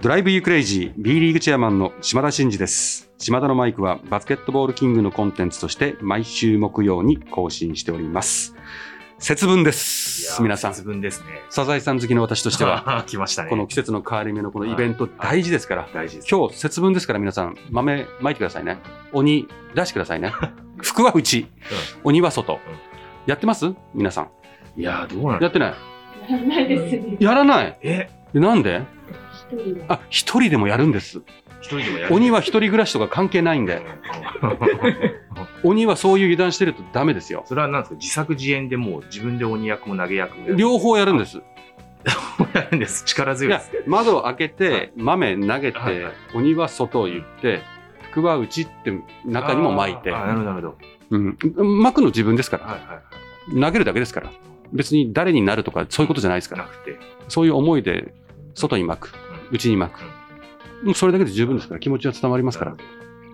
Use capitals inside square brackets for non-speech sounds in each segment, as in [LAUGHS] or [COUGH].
ドライブユークレイジー B リーグチェアマンの島田真二です。島田のマイクはバスケットボールキングのコンテンツとして毎週木曜に更新しております。節分です。皆さん。節分ですね。サザエさん好きの私としては、[LAUGHS] 来ましたね。この季節の変わり目のこのイベント大事ですから、大事です。今日節分ですから皆さん豆まいてくださいね。鬼出してくださいね。[LAUGHS] 福は内、鬼は外。やってます？皆さん。いやー、どうなんやってない？やらないですね。やらない？え、でなんで？一あ、一人でもやるんです。一人でもやる鬼は一人暮らしとか関係ないんで。[LAUGHS] 鬼はそういう油断してるとダメですよ。それは何ですか？自作自演でもう自分で鬼役も投げ役も両方やるんです。やるんです。力強いです。、窓を開けはて、豆投げて、はいはい鬼は外を言って、福は内って中にも巻いてあ、ーなるほど、なるほど。うん、巻くの自分ですから。はいはいはい。投げるだけですから。別に誰になるとかそういうことじゃないですから。なくて。そういう思いで外に巻く、内に巻く。もうそれだけで十分ですから、気持ちは伝わりますから。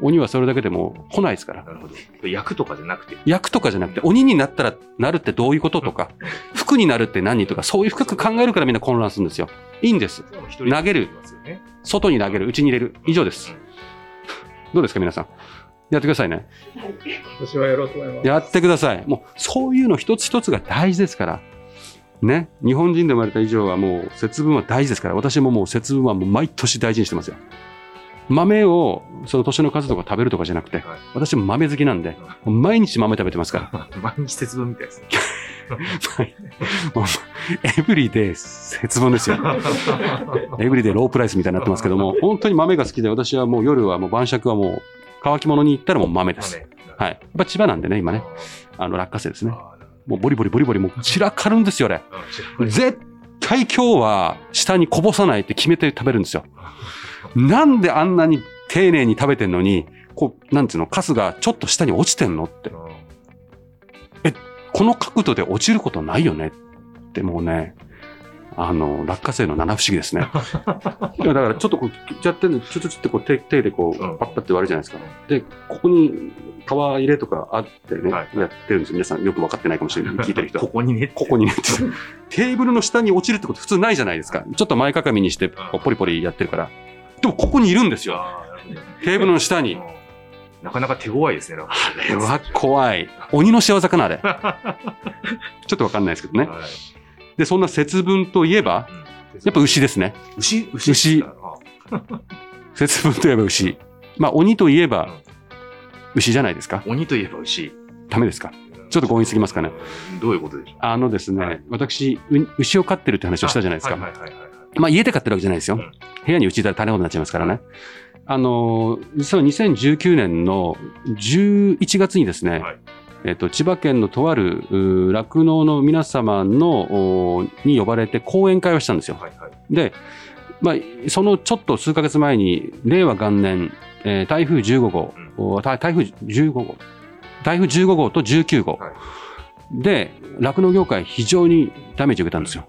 鬼はそれだけでも来ないですから。なるほど。役とかじゃなくて。役とかじゃなくて、鬼になったらなるってどういうこととか、[LAUGHS] 服になるって何とか、そういう深く考えるからみんな混乱するんですよ。いいんです。投げる外に投げる、内に入れる。以上です。どうですか、皆さん？やってくださいね。はい。私はやろうと思います。やってください。もう、そういうの一つ一つが大事ですから。ね。日本人で生まれた以上はもう、節分は大事ですから。私ももう節分はもう毎年大事にしてますよ。豆を、その年の数とか食べるとかじゃなくて、はい私も豆好きなんで、もう毎日豆食べてますから。[LAUGHS] 毎日節分みたいです [LAUGHS] ね。エブリデイ節分ですよ。[LAUGHS] エブリデイロープライスみたいになってますけども、本当に豆が好きで、私はもう夜はもう晩酌はもう、乾き物に行ったらもう豆です。はい。やっぱ千葉なんでね、今ね、あの落花生ですね。もうボリボリボリボリもう散らかるんですよ、あれ。絶対今日は下にこぼさないって決めて食べるんですよ。なんであんなに丁寧に食べてんのに、こう、なんていうの、カスがちょっと下に落ちてんのって。この角度で落ちることないよねってもうね、あの、落花生の七不思議ですね。[LAUGHS] いやだからちょっとこう、やってるの、ちょちょちょってこう手手でこう、うんパッパって割るじゃないですか。で、ここに皮入れとかあってね、はいやってるんですよ。皆さんよく分かってないかもしれない。[LAUGHS] 聞いてる人はこ。こにね。ここにね、テーブルの下に落ちるってこと普通ないじゃないですか。ちょっと前かがみにして、こうポリポリやってるから。でもここにいるんですよ。テーブルの下に。なかなか手強いですね。あれは怖い。鬼の仕業かな、あれ。[LAUGHS] ちょっとわかんないですけどね。はいで、そんな節分といえば、うんやっぱ牛ですね。牛牛牛 [LAUGHS] 節分といえば牛。まあ、鬼といえば牛じゃないですか。鬼といえば牛。ダメですか？ちょっと強引すぎますかねうん。どういうことでしょう？あのですね、はい私、う牛を飼ってるって話をしたじゃないですか。まあ、家で飼ってるわけじゃないですよ。うん部屋に牛いたら大変なことになっちゃいますからね。あのー、実は2019年の11月にですね、はいえっと、千葉県のとある酪農の皆様のおに呼ばれて講演会をしたんですよ。はいはいで、まあ、そのちょっと数ヶ月前に、令和元年、えー台風15号、お台台風15号、台風15号と19号、はいで、酪農業界非常にダメージを受けたんですよ。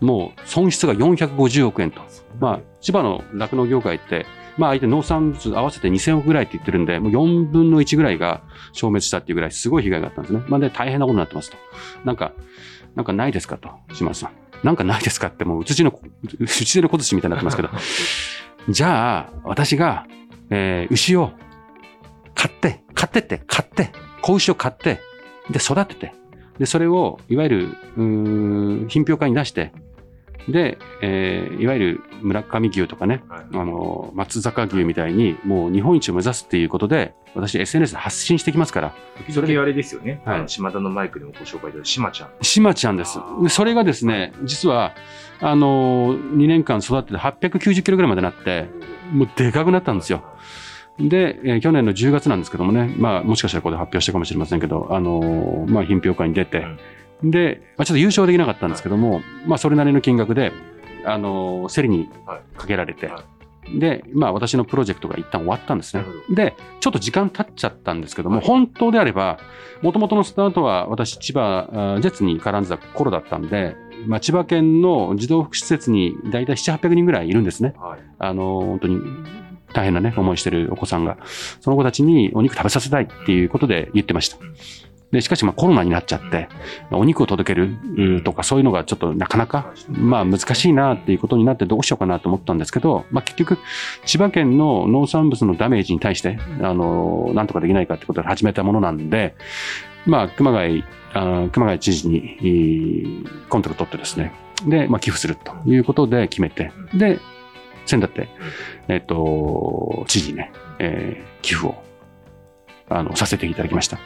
もう損失が450億円と。まあ、千葉の酪農業界って、まあ、相手農産物合わせて2000億ぐらいって言ってるんで、もう4分の1ぐらいが消滅したっていうぐらいすごい被害があったんですね。まあ、で、大変なことになってますと。なんか、なんかないですかと、島田さん。なんかないですかって、もう、うつじの、うちでの小槌みたいになってますけど。[LAUGHS] じゃあ、私が、えー牛を買って、買ってって、買って、子牛を買って、で、育てて、で、それを、いわゆる、うーん品評会に出して、で、えーいわゆる村上牛とかね、はい。あの、松坂牛みたいに、もう日本一を目指すっていうことで、私 SNS で発信してきますから、それあれですよね。はい。あの島田のマイクでもご紹介いただいたしまちゃん。しまちゃんです。それがですね、実は、あの、2年間育てて890キロぐらいまでなって、もうでかくなったんですよ。で、えー去年の10月なんですけどもね、まあ、もしかしたらここで発表したかもしれませんけど、あのーまあ、品評会に出て、で、まあ、ちょっと優勝できなかったんですけども、まあ、それなりの金額で、あのー競りにかけられて、はで、まあ、私のプロジェクトが一旦終わったんですね。で、ちょっと時間経っちゃったんですけども、はい本当であれば、もともとのスタートは私、千葉、ジェッツに絡んでた頃だったんで、まあ、千葉県の児童福祉施設に大体7、800人ぐらいいるんですね。はい。あの、本当に大変なね、思いしてるお子さんが。その子たちにお肉食べさせたいっていうことで言ってましたうん。で、しかしまあコロナになっちゃって、お肉を届けるとかそういうのがちょっとなかなか、まあ難しいなっていうことになってどうしようかなと思ったんですけど、まあ結局、千葉県の農産物のダメージに対して、あの、なんとかできないかってことで始めたものなんで、まあ熊谷、あ熊谷知事にコントロール取ってですね、で、まあ寄付するということで決めて、で、先だって、えっ、と、知事ね、えー寄付を、あの、させていただきました。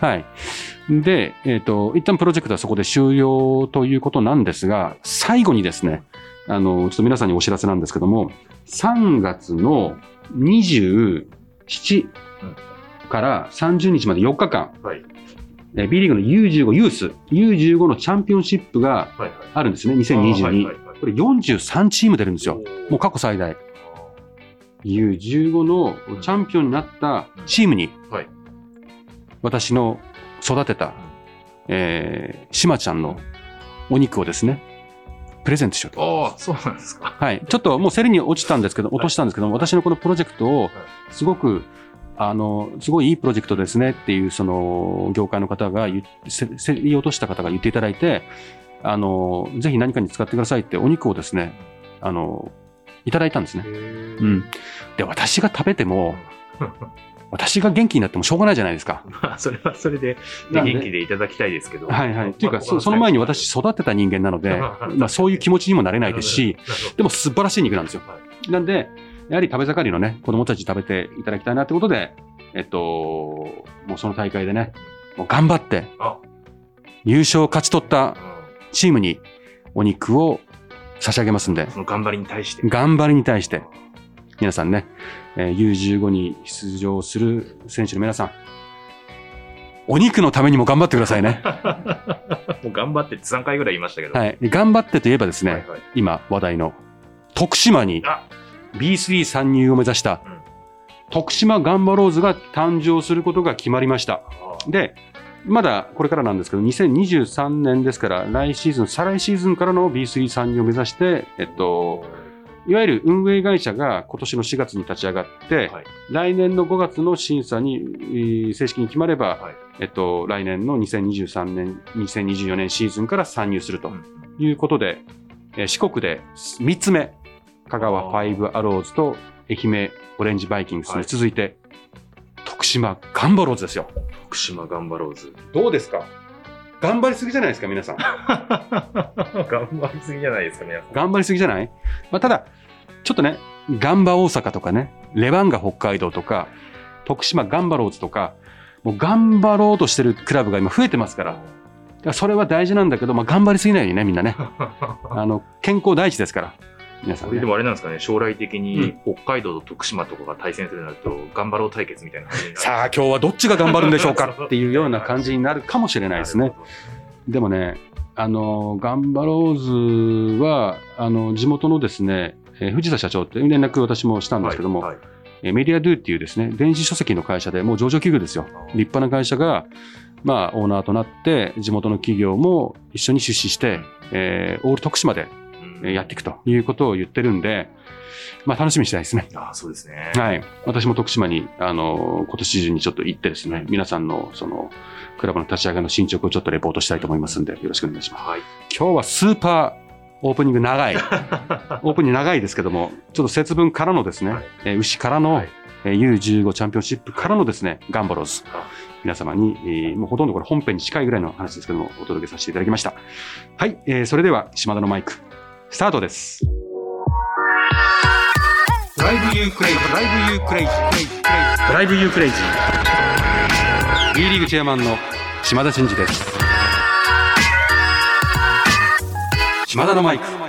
はい。で、えっ、と、一旦プロジェクトはそこで終了ということなんですが、最後にですね、あの、ちょっと皆さんにお知らせなんですけども、3月の27から30日まで4日間、はい。えー B リーグの U15 ユース、U15 のチャンピオンシップが。あるんですね、2022。あーはいはいはいこれ43チーム出るんですよ。もう過去最大。U15 のチャンピオンになったチームに、はい私の育てた、えー、しまちゃんのお肉をですね、プレゼントしようと。ああ、そうなんですか。はい。ちょっともう競りに落ちたんですけど、落としたんですけども、私のこのプロジェクトを、すごく、あの、すごいいいプロジェクトですねっていう、その、業界の方が競り落とした方が言っていただいて、あの、ぜひ何かに使ってくださいってお肉をですね、あの、いただいたんですね。ううん。で、私が食べても、[LAUGHS] 私が元気になってもしょうがないじゃないですか。まあ、それはそれで、元気でいただきたいですけど。はいはい。っていうか、そその前に私育てた人間なので、まあそういう気持ちにもなれないですし、でも素晴らしい肉なんですよ。なんで、やはり食べ盛りのね、子供たちに食べていただきたいなってことで、えっと、もうその大会でね、もう頑張ってあ、優勝を勝ち取ったうんチームにお肉を差し上げますんで、その頑張りに対して。頑張りに対して、皆さんね、えー U15 に出場する選手の皆さん、お肉のためにも頑張ってくださいね。[LAUGHS] もう頑張って3回ぐらい言いましたけど。はい。頑張ってといえばですね、はいはい今話題の徳島にあ B3 参入を目指したうん徳島ガンバローズが誕生することが決まりました。あで、まだこれからなんですけど、2023年ですから、来シーズン、再来シーズンからの B3 参入を目指して、えっと、いわゆる運営会社が今年の4月に立ち上がって、はい。来年の5月の審査にえー正式に決まれば、はい。えっと、来年の2023年、2024年シーズンから参入するとうん。いうことで、えー四国で3つ目、香川ファイブアローズと愛媛オレンジバイキングスに続いて、徳島ガンバローズですよ。徳島ガンバローズ。どうですか？頑張りすぎじゃないですか、皆さん。[LAUGHS] 頑張りすぎじゃないですか、皆さん。頑張りすぎじゃない？まあ、ただ、ちょっとね、ガンバ大阪とかね、レバンガ北海道とか、徳島ガンバローズとか、もう頑張ろうとしてるクラブが今増えてますから、だからそれは大事なんだけど、まあ、頑張りすぎないようにね、みんなね。[LAUGHS] あの、健康第一ですから、皆さん、ね。これで。もあれなんですかね、将来的うに北海道と徳島とかが対戦するなると、頑張ろう対決みたいな感じになる。さあ、今日はどっちが頑張るんでしょうか [LAUGHS] っていうような感じになるかもしれないですね。でもね、あの、ガンバローズは、あの、地元のですね、えー藤田社長って連絡私もしたんどですけども、はいはい。えーメディアドゥっていうですね、電子書籍の会社でもう上場企業ですよ。立派な会社が、まあ、オーナーとなって、地元の企業も一緒に出資して、えーオール徳島でえーやっていくということを言ってるんで、まあ、楽しみにしたいですね。ああ、そうですね。はい。私も徳島に、あの、今年中にちょっと行ってですね、皆さんの、その、クラブの立ち上げの進捗をちょっとレポートしたいと思いますんで、よろしくお願いします。はい。今日はスーパーオープニング長い。[LAUGHS] オープニング長いですけども、ちょっと節分からのですね、はいえー牛からの、はいえー U15 チャンピオンシップからのですね、ガンバローズあ、皆様に、えーもうほとんどこれ本編に近いぐらいの話ですけども、お届けさせていただきました。はい、えーそれでは、島田のマイク、スタートです。 Drive you crazy、drive you crazy、drive you crazy。B リーグチェアマンの島田真二です。島田のマイク。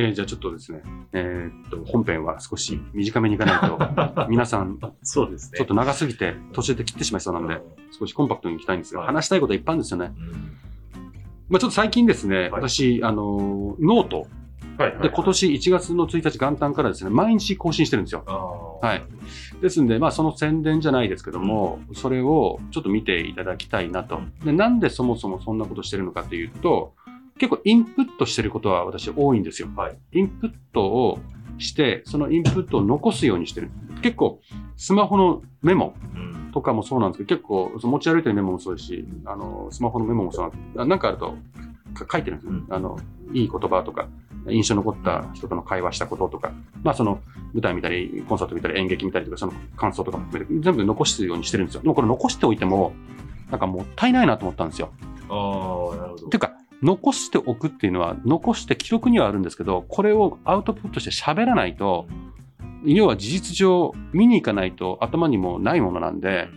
えーじゃあちょっとですね、えーっと、本編は少し短めにいかないと、[LAUGHS] 皆さん、そうですね。ちょっと長すぎて途中で切ってしまいそうなので、少しコンパクトにいきたいんですが、はい話したいことはいっぱいあるんですよね。うんまあちょっと最近ですね、はい私、あの、ノートはいはいで、今年1月の1日元旦からですね、毎日更新してるんですよ。はい。ですんで、まあその宣伝じゃないですけども、それをちょっと見ていただきたいなと。で、なんでそもそもそんなことしてるのかというと、結構インプットしてることは私多いんですよ。はいインプットをして、そのインプットを残すようにしてる。結構、スマホのメモうん。とかもそうなんですけど、結構、その持ち歩いてるメモもそうですし、あの、スマホのメモもそうなんですけど、なんかあるとか書いてるんですよ。うんあの、いい言葉とか、印象に残った人との会話したこととか、まあその舞台見たり、コンサート見たり、演劇見たりとか、その感想とかも含めて全部残すようにしてるんですよ。でもこれ残しておいても、なんかもったいないなと思ったんですよ。ああ、なるほど。ていうか、残しておくっていうのは、残して記録にはあるんですけど、これをアウトプットして喋らないと、要は事実上見に行かないと頭にもないものなんで、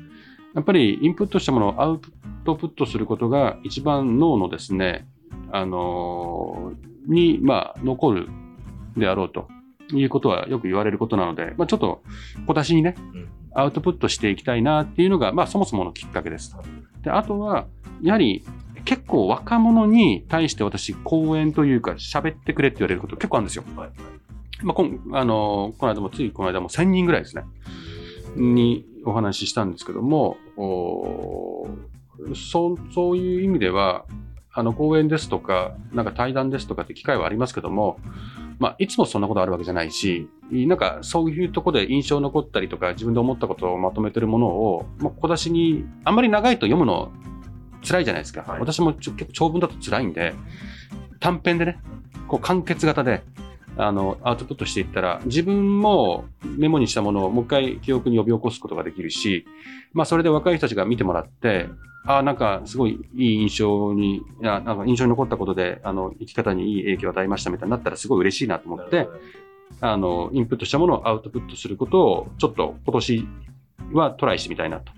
やっぱりインプットしたものをアウトプットすることが一番脳のですね、あのーに、まあ、残るであろうということはよく言われることなので、まあ、ちょっと小出しにね、うんアウトプットしていきたいなっていうのが、まあ、そもそものきっかけです。で、あとは、やはり、結構若者に対して私、講演というか、喋ってくれって言われること結構あるんですよ。はいまあ、こんあのーこの間も、ついこの間も1000人ぐらいですね。にお話ししたんですけども、おーそうそういう意味では、あの講演ですとか、なんか対談ですとかって機会はありますけども、まあ、いつもそんなことあるわけじゃないし、なんかそういうところで印象残ったりとか、自分で思ったことをまとめてるものを、まあ、小出しに、あんまり長いと読むの辛いじゃないですか。はい私も結構長文だと辛いんで、短編でね、こう完結型で、あの、アウトプットしていったら、自分もメモにしたものをもう一回記憶に呼び起こすことができるし、まあそれで若い人たちが見てもらって、ああ、なんかすごいいい印象に、いやなんか印象に残ったことで、あの、生き方にいい影響を与えましたみたいになったらすごい嬉しいなと思って、あの、インプットしたものをアウトプットすることを、ちょっと今年はトライしてみたいなと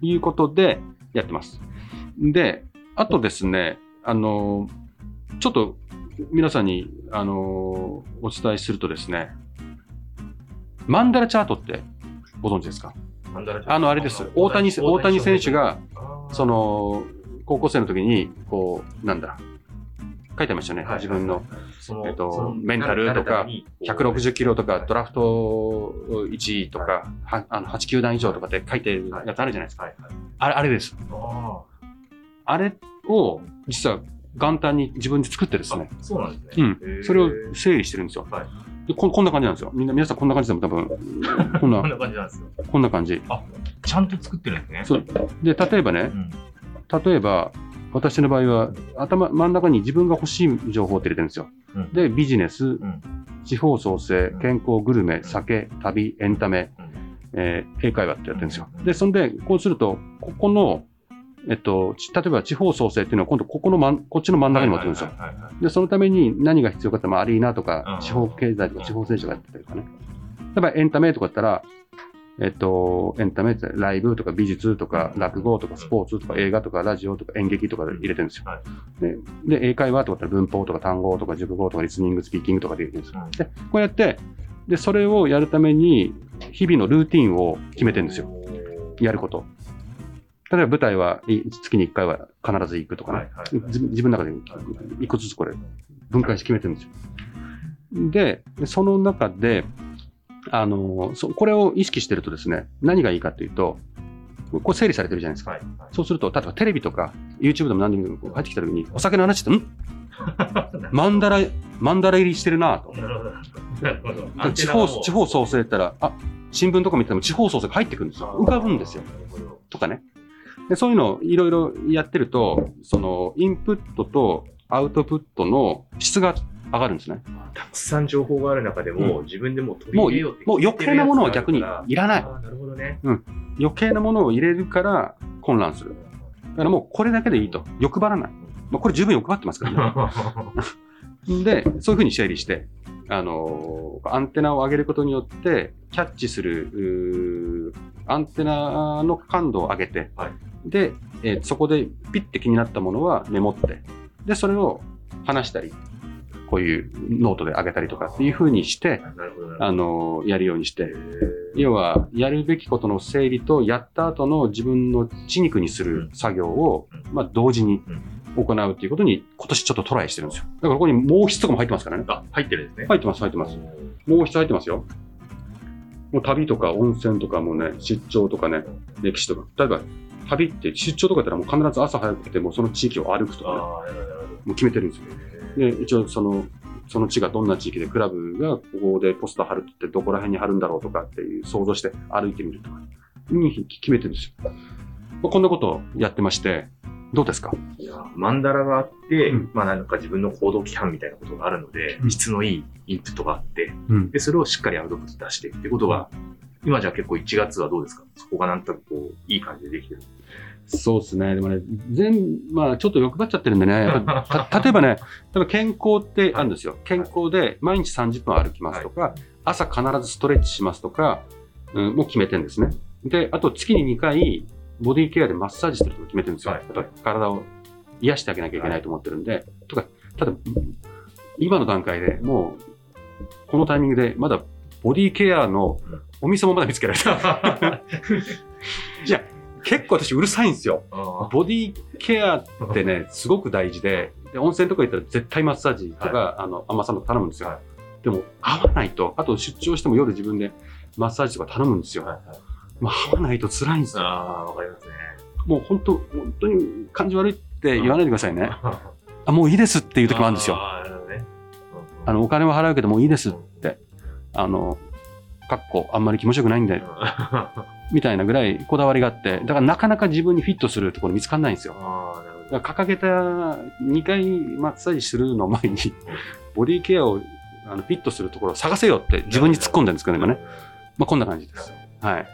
いうことでやってます。で、あとですね、あの、ちょっと皆さんに、あの、お伝えするとですね、マンダラチャートってご存知ですか？あの、あれです。大谷、大谷選手、が、そ、の、高校生の時に、こう、なんだ、書いてましたよね。はい自分の、えっとメンタルとか誰々に160キロとか、ドラフト1位とか、はあの8球団以上とかって書いてるやつあるじゃないですか。はいはい。あれ、あれです。ああれを、実は元旦に自分で作ってですあね。そうなんですね。うん。それを整理してるんですよ。はいでこんこんな感じなんですよ。みんな、皆さんこんな感じでも多分、[LAUGHS] こんなこん、な感じなんですよ。こんな感じ。ちゃんと作ってるんですね。そう。で、例えばね、うん。例えば、私の場合は、頭、真ん中に自分が欲しい情報って入れてるんですよ。うん、で、ビジネス、ん地方創生うん、健康、グルメ、酒、旅、エンタメ、うんえー英会話ってやってるんですよう。んで、そんで、こうすると、ここの、えっと、ち例えば地方創生っていうのは今度ここの真ん、こっちの真ん中に持ってるんですよ。で、そのために何が必要かって、まあ、アリーナとかう、ん地方経済とか、地方政治がやってたりとかね。例えばエンタメとかだったら、えっと、エンタメってライブとか美術とか落語とかスポーツとか映画とかラジオとか演劇とかで入れてるんですよ。はでで、英会話とかだったら文法とか単語とか熟語とかリスニング、スピーキングとかで入れてるんですよ。うんで、こうやって、で、それをやるために日々のルーティンを決めてるんですよ。やること。例えば舞台はい月に1回は必ず行くとかね。はいはいはい自自分の中で一個ずつこれ分解して決めてるんですよ。で、その中で、あの、そこれを意識してるとですね、何がいいかというと、これ整理されてるじゃないですか。はいはいそうすると、例えばテレビとか YouTube でも何でも入ってきた時に、お酒の話って、ん？マンダラ、マンダラ入りしてるなと。地方、地方創生って言ったら、あ、新聞とか見てても地方創生が入ってくるんですよ。浮かぶんですよ。とかね。でそういうのをいろいろやってると、その、インプットとアウトプットの質が上がるんですね。たくさん情報がある中でも、う自分でもう取りもう入れようって、もう余計なものは逆にいらない。なるほどね。余計なものを入れるから混乱する。だからもうこれだけでいいと。欲張らない。まあ、これ十分欲張ってますからね。[LAUGHS] で、そういうふうに整理して、あのーアンテナを上げることによって、キャッチする、アンテナの感度を上げて、はいで、えーそこでピッて気になったものはメモって、で、それを話したり、こういうノートで上げたりとかっていうふうにして。あのーやるようにして、要は、やるべきことの整理と、やった後の自分の血肉にする作業を、うんまあ、同時にうん行うっていうことに、今年ちょっとトライしてるんですよ。だからここに毛筆とかも入ってますからね。あ、入ってるんですね。入ってます、入ってます。毛筆入ってますよ。もう旅とか温泉とかもね、出張とかね、歴史とか。例えば、旅って出張とかだったらもう必ず朝早くてもうその地域を歩くとかね。もう決めてるんですよ。で、一応その、その地がどんな地域でクラブがここでポスター貼るって言ってどこら辺に貼るんだろうとかっていう想像して歩いてみるとか、に決めてるんですよ。まあ、こんなことをやってまして、どうですか？いやマンダラがあって、うんまあなんか自分の行動規範みたいなことがあるので、うん質のいいインプットがあって、うん。で、それをしっかりアウトプット出してってことが、今じゃあ結構1月はどうですか？そこがなんとなくこう、いい感じでできてる。そうですね。でもね、全、まあちょっと欲張っちゃってるんでね、た [LAUGHS] 例えばね、例えば健康ってあるんですよ。健康で毎日30分歩きますとか、朝必ずストレッチしますとか、うん、もう決めてるんですね。で、あと月に2回、ボディケアでマッサージするとか決めてるんですよ。はい例えば体を癒してあげなきゃいけないと思ってるんで、とか、ただ、今の段階でもう、このタイミングでまだボディケアのお店もまだ見つけられた。[LAUGHS] いや、結構私うるさいんですよ。あボディケアってね、すごく大事で、で温泉とか行ったら絶対マッサージとか、あの、甘さんと頼むんですよ。はいでも、合わないと、あと出張しても夜自分でマッサージとか頼むんですよ。はいはいまあ、合わないと辛いんですよ。あー、わかりますね。もう本当、本当に感じ悪いって言わないでくださいね。[LAUGHS] あ、もういいですっていう時もあるんですよ。あね。あの、お金は払うけどもういいですうんって。あの、かっこ、あんまり気持ちよくないんで、あ [LAUGHS] みたいなぐらいこだわりがあって、だからなかなか自分にフィットするところ見つかんないんですよ。あー、なるほど。だから掲げた2回マッサージするの前に、ボディケアをあのフィットするところを探せよって自分に突っ込んでるんですけど、今ね。まあ、こんな感じです。はい。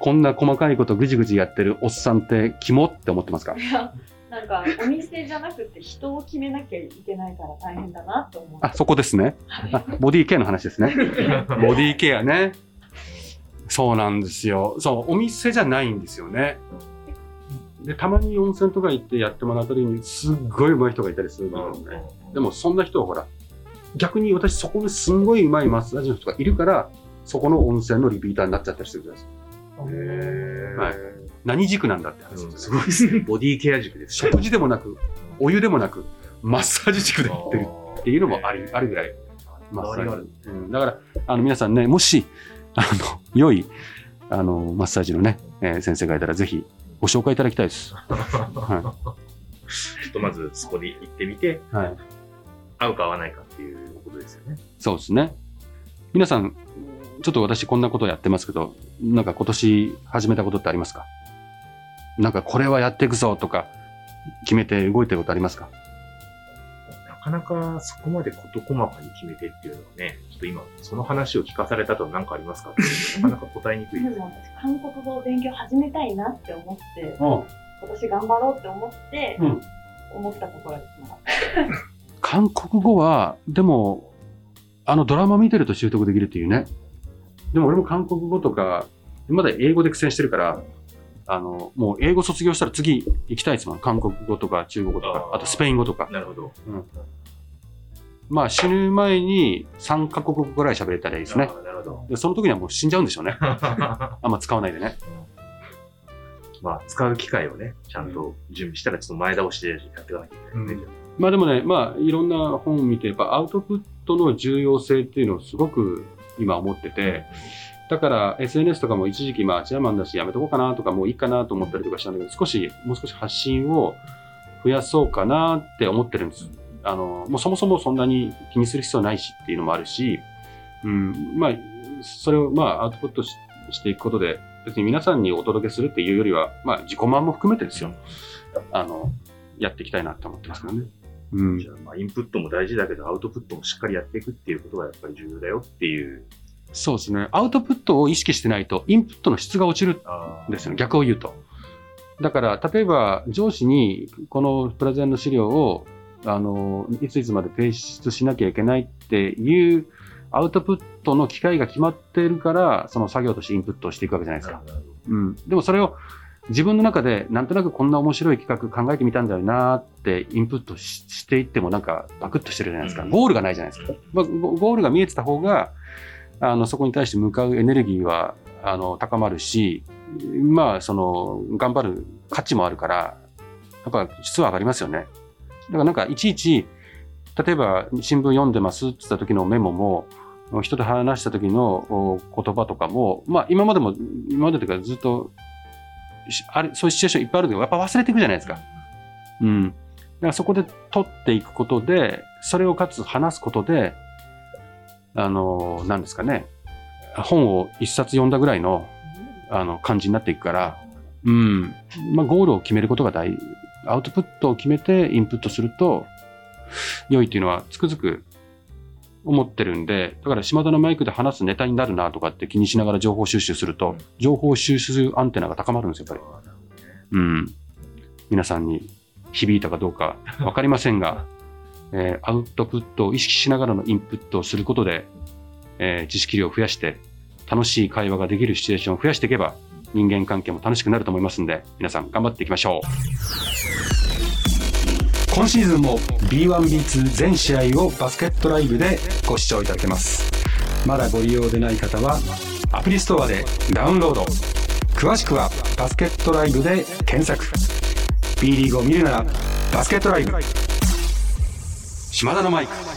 こんな細かいことぐじぐじやってるおっさんって肝って思ってますか？いや、なんかお店じゃなくて人を決めなきゃいけないから大変だなと思って。あ、そこですね。あボディケアの話ですね。[LAUGHS] ボディケアね。そうなんですよ。そう、お店じゃないんですよね。で、たまに温泉とか行ってやってもらった時に、すっごい上手い人がいたりするんだよね。でもそんな人はほら、逆に私そこですんごい上手いマッサージの人がいるから、そこの温泉のリピーターになっちゃったりしてるじゃないですか。はい何軸なんだって話うんですすごいですね。[LAUGHS] ボディケア塾ですね。食事でもなく、お湯でもなく、マッサージ軸でやってるっていうのもあり、あるぐらい。マッサージ。うん、だから、あの皆さんね、もし、あの、良い、あの、マッサージのね、えー先生がいたらぜひご紹介いただきたいです。[LAUGHS] はちょっとまずそこで行ってみて、い。はい。合うか合わないかっていうことですよね。そうですね。皆さん、ちょっと私こんなことやってますけど、なんか今年始めたことってありますか？なんかこれはやっていくぞとか、決めて動いてることありますか？なかなかそこまで事細かに決めてっていうのはね、ちょっと今、その話を聞かされたと何かありますか？ってなかなか答えにくいです。でも私、韓国語を勉強始めたいなって思って、うん。今年頑張ろうって思って、うん。思ったところですが。韓国語は、でも、あのドラマ見てると習得できるっていうね。でも俺も韓国語とか、まだ英語で苦戦してるから、あの、もう英語卒業したら次行きたいですもん。韓国語とか中国語とか、あとスペイン語とか。なるほど。まあ死ぬ前に3カ国語ぐらい喋れたらいいですね。なるほど。でその時にはもう死んじゃうんでしょうね。[LAUGHS] あんま使わないでね。まあ、使う機会をね、ちゃんと準備したら、ちょっと前倒しでやっていかなきゃいけないですね。まあでもね、まあいろんな本を見て、やっぱアウトプットの重要性っていうのをすごく今思ってて、だから SNS とかも一時期まあチェアマンだしやめとこうかなとかもういいかなと思ったりとかしたんだけど、少し、もう少し発信を増やそうかなって思ってるんです。あの、もうそもそもそんなに気にする必要ないしっていうのもあるし、うん、まあ、それをまあアウトプットししていくことで、別に皆さんにお届けするっていうよりは、まあ自己満も含めてですよ。あの、やっていきたいなと思ってますからね。うんじ。ゃあ、まあ、インプットも大事だけど、アウトプットもしっかりやっていくっていうことがやっぱり重要だよっていう。そうですね。アウトプットを意識してないと、インプットの質が落ちるあんですよね。逆を言うと。だから、例えば、上司にこのプレゼンの資料を、あの、いついつまで提出しなきゃいけないっていうアウトプットの機会が決まっているから、その作業としてインプットをしていくわけじゃないですか。うん。でもそれを自分の中でなんとなくこんな面白い企画考えてみたんだよなってインプットししていってもなんかバクッとしてるじゃないですか。うんゴールがないじゃないですか。まあゴゴールが見えてた方が、あの、そこに対して向かうエネルギーは、あの、高まるし、まあ、その、頑張る価値もあるから、やっぱ質は上がりますよね。だからなんかいちいち、例えば新聞読んでますって言った時のメモも、人と話した時のお言葉とかも、まあ今までも、今までというかずっと、しあれそういうシチュエーションいっぱいあるけど、やっぱ忘れていくじゃないですか。うん。からそこで取っていくことで、それをかつ話すことで、あの、なんですかね、本を一冊読んだぐらいの、あの、感じになっていくから、うん。まあ、ゴールを決めることが大、アウトプットを決めてインプットすると、良いっていうのはつくづく思ってるんで、だから島田のマイクで話すネタになるなとかって気にしながら情報収集すると、情報収集アンテナが高まるんですよ、やっぱり。うん。皆さんに響いたかどうか [LAUGHS] わかりませんが、えーアウトプットを意識しながらのインプットをすることで、えー知識量を増やして、楽しい会話ができるシチュエーションを増やしていけば、人間関係も楽しくなると思いますんで、皆さん頑張っていきましょう。今シーズンも B1B2 全試合をバスケットライブでご視聴いただけます。まだご利用でない方は、アプリストアでダウンロード。詳しくはバスケットライブで検索。B リーグを見るならバスケットライブ。島田のマイク。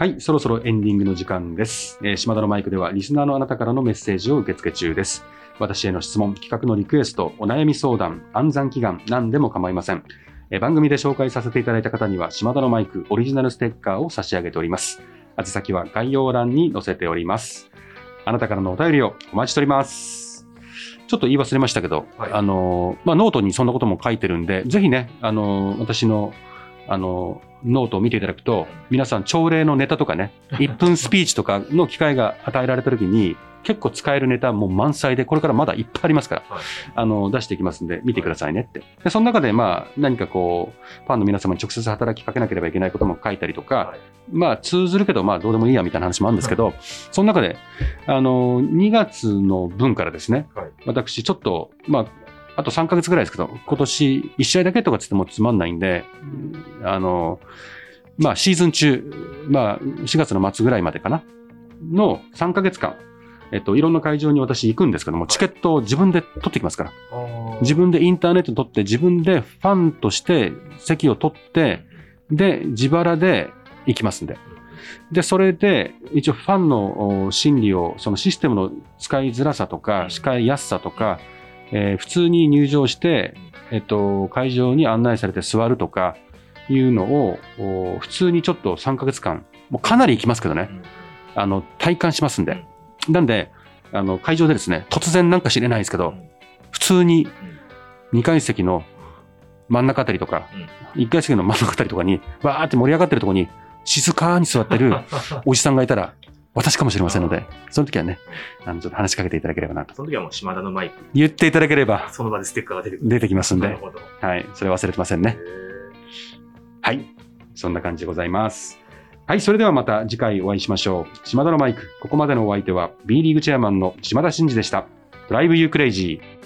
はい、そろそろエンディングの時間です。えー島田のマイクではリスナーのあなたからのメッセージを受け付け中です。私への質問、企画のリクエスト、お悩み相談、暗算祈願、何でも構いません。えー番組で紹介させていただいた方には、島田のマイクオリジナルステッカーを差し上げております。宛先は概要欄に載せております。あなたからのお便りをお待ちしております。ちょっと言い忘れましたけど、はいあのー、まあ、ノートにそんなことも書いてるんで、ぜひね、あのー、私の、あのー、ノートを見ていただくと、皆さん朝礼のネタとかね、[LAUGHS] 1分スピーチとかの機会が与えられた時に、結構使えるネタも満載で、これからまだいっぱいありますから、はい。あの、出していきますんで、見てくださいねって。で、その中で、まあ、何かこう、ファンの皆様に直接働きかけなければいけないことも書いたりとか、はい。まあ、通ずるけど、まあ、どうでもいいやみたいな話もあるんですけど、その中で、あの、2月の分からですね、はい。私、ちょっと、まあ、あと3ヶ月ぐらいですけど、今年1試合だけとかつってもつまんないんで、あの、まあ、シーズン中、まあ、4月の末ぐらいまでかな、の3ヶ月間、えっと、いろんな会場に私行くんですけども、チケットを自分で取ってきますから。自分でインターネット取って、自分でファンとして席を取って、で、自腹で行きますんで。で、それで、一応ファンのお心理を、そのシステムの使いづらさとか、使いやすさとか、えー普通に入場して、えっと、会場に案内されて座るとかいうのを、普通にちょっと3ヶ月間、もうかなり行きますけどね、あの、体感しますんで。なんで、あの、会場でですね、突然なんか知れないですけど、普通に2階席の真ん中あたりとか、1階席の真ん中あたりとかに、わーって盛り上がってるところに、静かに座ってるおじさんがいたら、私かもしれませんので、その時はね、あの、ちょっと話しかけていただければなと。その時はもう島田のマイク、言っていただければ、その場でステッカーが出てくる。出てきますんで、なるほど。はい、それ忘れてませんね。へはい。そんな感じでございます。はい、それではまた次回お会いしましょう。島田のマイク、ここまでのお相手は B リーグチェアマンの島田真二でした。ドライブユークレイジー。